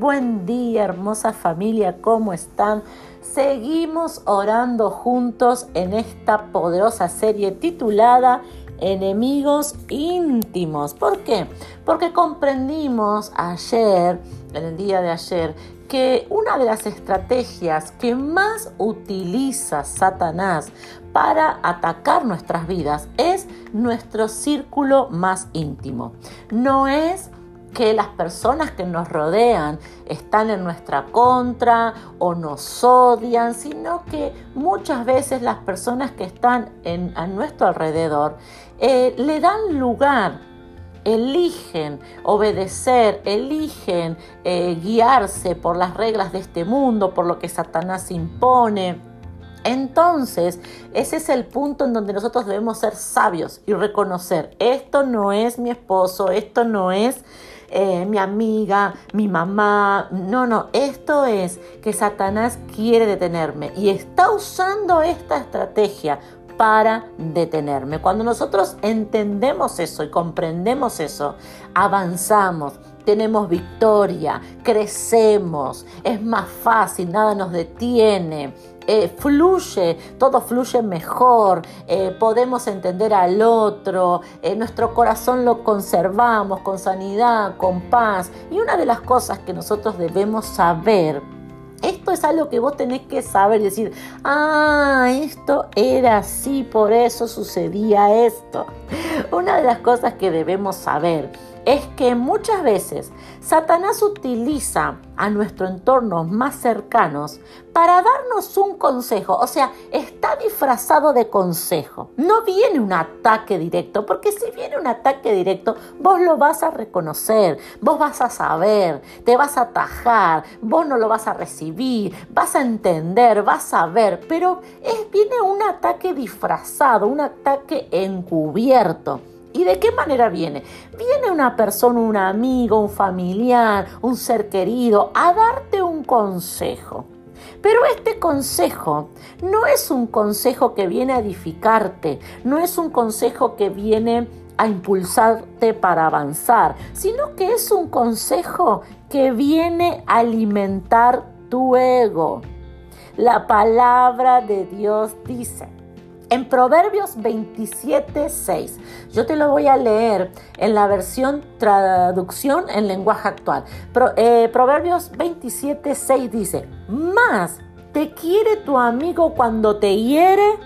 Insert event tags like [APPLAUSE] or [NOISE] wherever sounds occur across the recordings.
Buen día, hermosa familia, ¿cómo están? Seguimos orando juntos en esta poderosa serie titulada Enemigos íntimos. ¿Por qué? Porque comprendimos ayer, en el día de ayer, que una de las estrategias que más utiliza Satanás para atacar nuestras vidas es nuestro círculo más íntimo. No es que las personas que nos rodean están en nuestra contra o nos odian, sino que muchas veces las personas que están en, a nuestro alrededor eh, le dan lugar eligen obedecer, eligen eh, guiarse por las reglas de este mundo, por lo que Satanás impone. Entonces, ese es el punto en donde nosotros debemos ser sabios y reconocer, esto no es mi esposo, esto no es eh, mi amiga, mi mamá. No, no, esto es que Satanás quiere detenerme y está usando esta estrategia para detenerme. Cuando nosotros entendemos eso y comprendemos eso, avanzamos, tenemos victoria, crecemos, es más fácil, nada nos detiene. Eh, fluye, todo fluye mejor, eh, podemos entender al otro, eh, nuestro corazón lo conservamos con sanidad, con paz. Y una de las cosas que nosotros debemos saber, esto es algo que vos tenés que saber decir, ah, esto era así, por eso sucedía esto. [LAUGHS] Una de las cosas que debemos saber es que muchas veces Satanás utiliza a nuestro entorno más cercanos para darnos un consejo, o sea, está disfrazado de consejo. No viene un ataque directo, porque si viene un ataque directo, vos lo vas a reconocer, vos vas a saber, te vas a atajar, vos no lo vas a recibir, vas a entender, vas a ver, pero es, viene un ataque disfrazado, un ataque encubierto. ¿Y de qué manera? Viene una persona, un amigo, un familiar, un ser querido a darte un consejo. Pero este consejo no es un consejo que viene a edificarte, no es un consejo que viene a impulsarte para avanzar, sino que es un consejo que viene a alimentar tu ego. La palabra de Dios dice, en Proverbios 27, 6. Yo te lo voy a leer en la versión traducción en lenguaje actual. Eh, Proverbios 27, 6 dice, más te quiere tu amigo cuando te hiere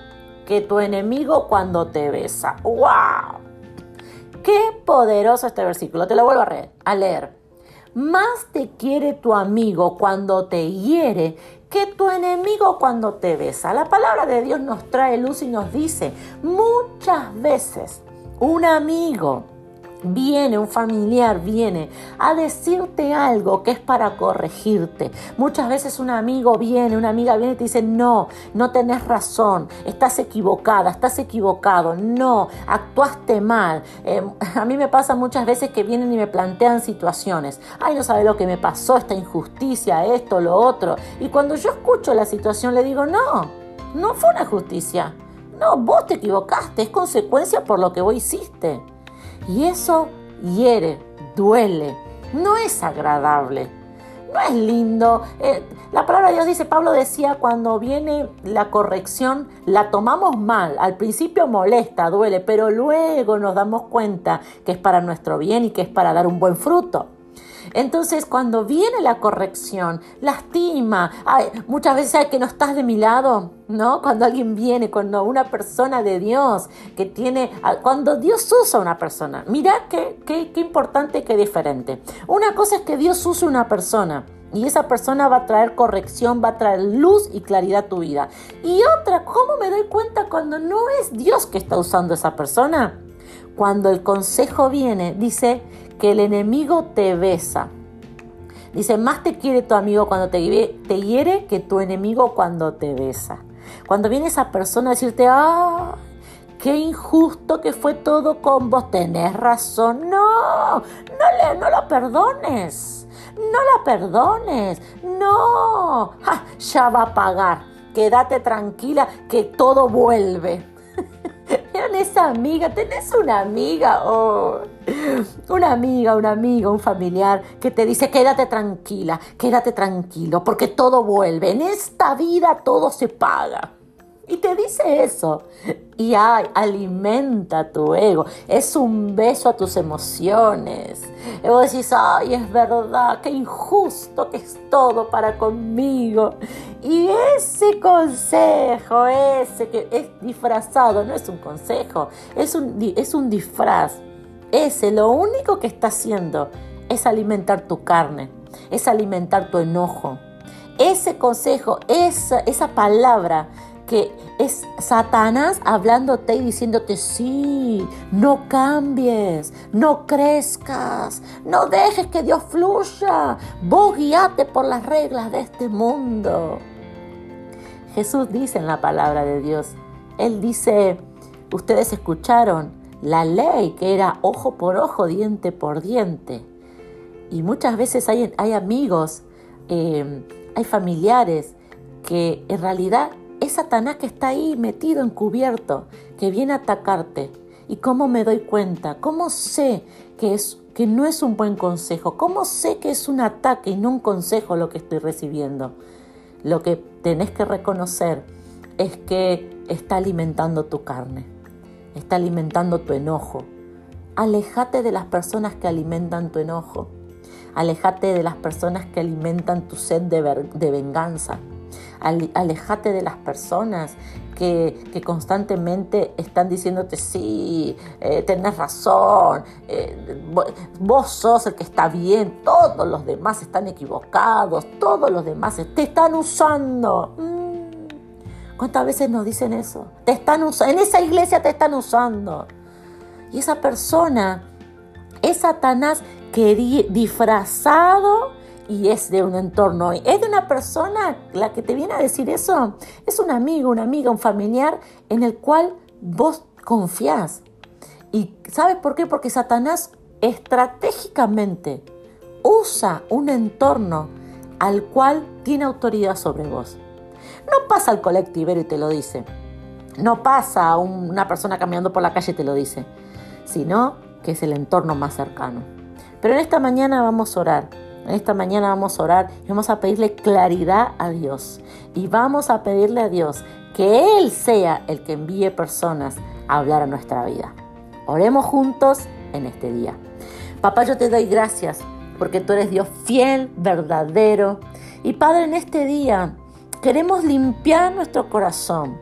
que tu enemigo cuando te besa. ¡Wow! Qué poderoso este versículo. Te lo vuelvo a leer. Más te quiere tu amigo cuando te hiere que tu enemigo cuando te besa. La palabra de Dios nos trae luz y nos dice, muchas veces un amigo viene, un familiar viene a decirte algo que es para corregirte. Muchas veces un amigo viene, una amiga viene y te dice, no, no tenés razón, estás equivocada, estás equivocado, no, actuaste mal. Eh, [LAUGHS] a mí me pasa muchas veces que vienen y me plantean situaciones. Ay, no sabe lo que me pasó, esta injusticia, esto, lo otro. Y cuando yo escucho la situación le digo, no, no fue una justicia. No, vos te equivocaste, es consecuencia por lo que vos hiciste. Y eso hiere, duele, no es agradable, no es lindo. Eh, la palabra de Dios dice, Pablo decía, cuando viene la corrección, la tomamos mal. Al principio molesta, duele, pero luego nos damos cuenta que es para nuestro bien y que es para dar un buen fruto. Entonces, cuando viene la corrección, lastima. muchas veces hay que no estás de mi lado, ¿no? Cuando alguien viene, cuando una persona de Dios que tiene, cuando Dios usa a una persona, mira qué, qué, qué importante, qué diferente. Una cosa es que Dios use una persona. Y esa persona va a traer corrección, va a traer luz y claridad a tu vida. Y otra, ¿cómo me doy cuenta cuando no es Dios que está usando esa persona? Cuando el consejo viene, dice que el enemigo te besa. Dice, más te quiere tu amigo cuando te, te hiere que tu enemigo cuando te besa. Cuando viene esa persona a decirte, ah, qué injusto que fue todo con vos, tenés razón. No, no, le, no lo perdones. No la perdones. No, ya va a pagar. Quédate tranquila que todo vuelve. Con esa amiga, tenés una amiga o una amiga, un amigo, un familiar que te dice quédate tranquila, quédate tranquilo, porque todo vuelve, en esta vida todo se paga. Y te dice eso. Y ay, alimenta tu ego. Es un beso a tus emociones. Y vos decís, ay, es verdad, qué injusto que es todo para conmigo. Y ese consejo, ese que es disfrazado, no es un consejo, es un, es un disfraz. Ese lo único que está haciendo es alimentar tu carne, es alimentar tu enojo. Ese consejo, esa, esa palabra que es Satanás hablándote y diciéndote, sí, no cambies, no crezcas, no dejes que Dios fluya, vos guíate por las reglas de este mundo. Jesús dice en la palabra de Dios, Él dice, ustedes escucharon la ley que era ojo por ojo, diente por diente. Y muchas veces hay, hay amigos, eh, hay familiares que en realidad es Satanás que está ahí metido, encubierto, que viene a atacarte. ¿Y cómo me doy cuenta? ¿Cómo sé que, es, que no es un buen consejo? ¿Cómo sé que es un ataque y no un consejo lo que estoy recibiendo? Lo que tenés que reconocer es que está alimentando tu carne, está alimentando tu enojo. Alejate de las personas que alimentan tu enojo. Alejate de las personas que alimentan tu sed de, de venganza alejate de las personas que, constantemente están diciéndote, sí, eh, tenés razón, eh, vos sos el que está bien, todos los demás están equivocados, todos los demás te están usando. Mm. ¿Cuántas veces nos dicen eso? Te están usando, en esa iglesia te están usando. Y esa persona es Satanás que disfrazado y es de un entorno, es de una persona, la que te viene a decir eso, es un amigo, una amiga, un familiar en el cual vos confías. ¿Y sabes por qué? Porque Satanás estratégicamente usa un entorno al cual tiene autoridad sobre vos. No pasa al colectivero y te lo dice. No pasa a una persona caminando por la calle y te lo dice. Sino que es el entorno más cercano. Pero en esta mañana vamos a orar esta mañana vamos a orar y vamos a pedirle claridad a Dios. Y vamos a pedirle a Dios que Él sea el que envíe personas a hablar a nuestra vida. Oremos juntos en este día. Papá, yo te doy gracias porque tú eres Dios fiel, verdadero. Y Padre, en este día queremos limpiar nuestro corazón.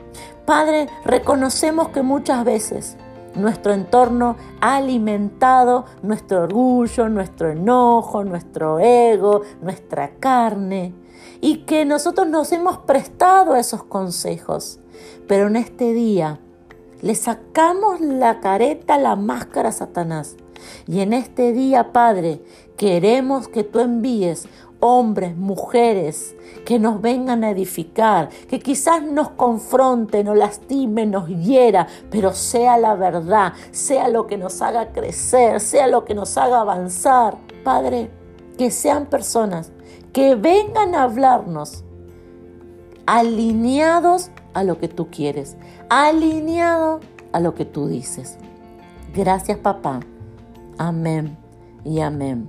Padre, reconocemos que muchas veces nuestro entorno ha alimentado nuestro orgullo, nuestro enojo, nuestro ego, nuestra carne, y que nosotros nos hemos prestado esos consejos. Pero en este día le sacamos la careta, la máscara a Satanás. Y en este día, Padre, queremos que tú envíes hombres, mujeres, que nos vengan a edificar, que quizás nos confronten, nos lastimen, nos hiera, pero sea la verdad, sea lo que nos haga crecer, sea lo que nos haga avanzar. Padre, que sean personas que vengan a hablarnos alineados a lo que tú quieres, alineados a lo que tú dices. Gracias papá. Amén y amén.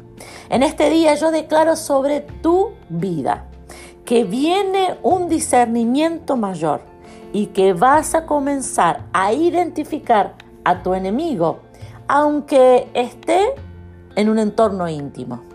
En este día yo declaro sobre tu vida que viene un discernimiento mayor y que vas a comenzar a identificar a tu enemigo, aunque esté en un entorno íntimo.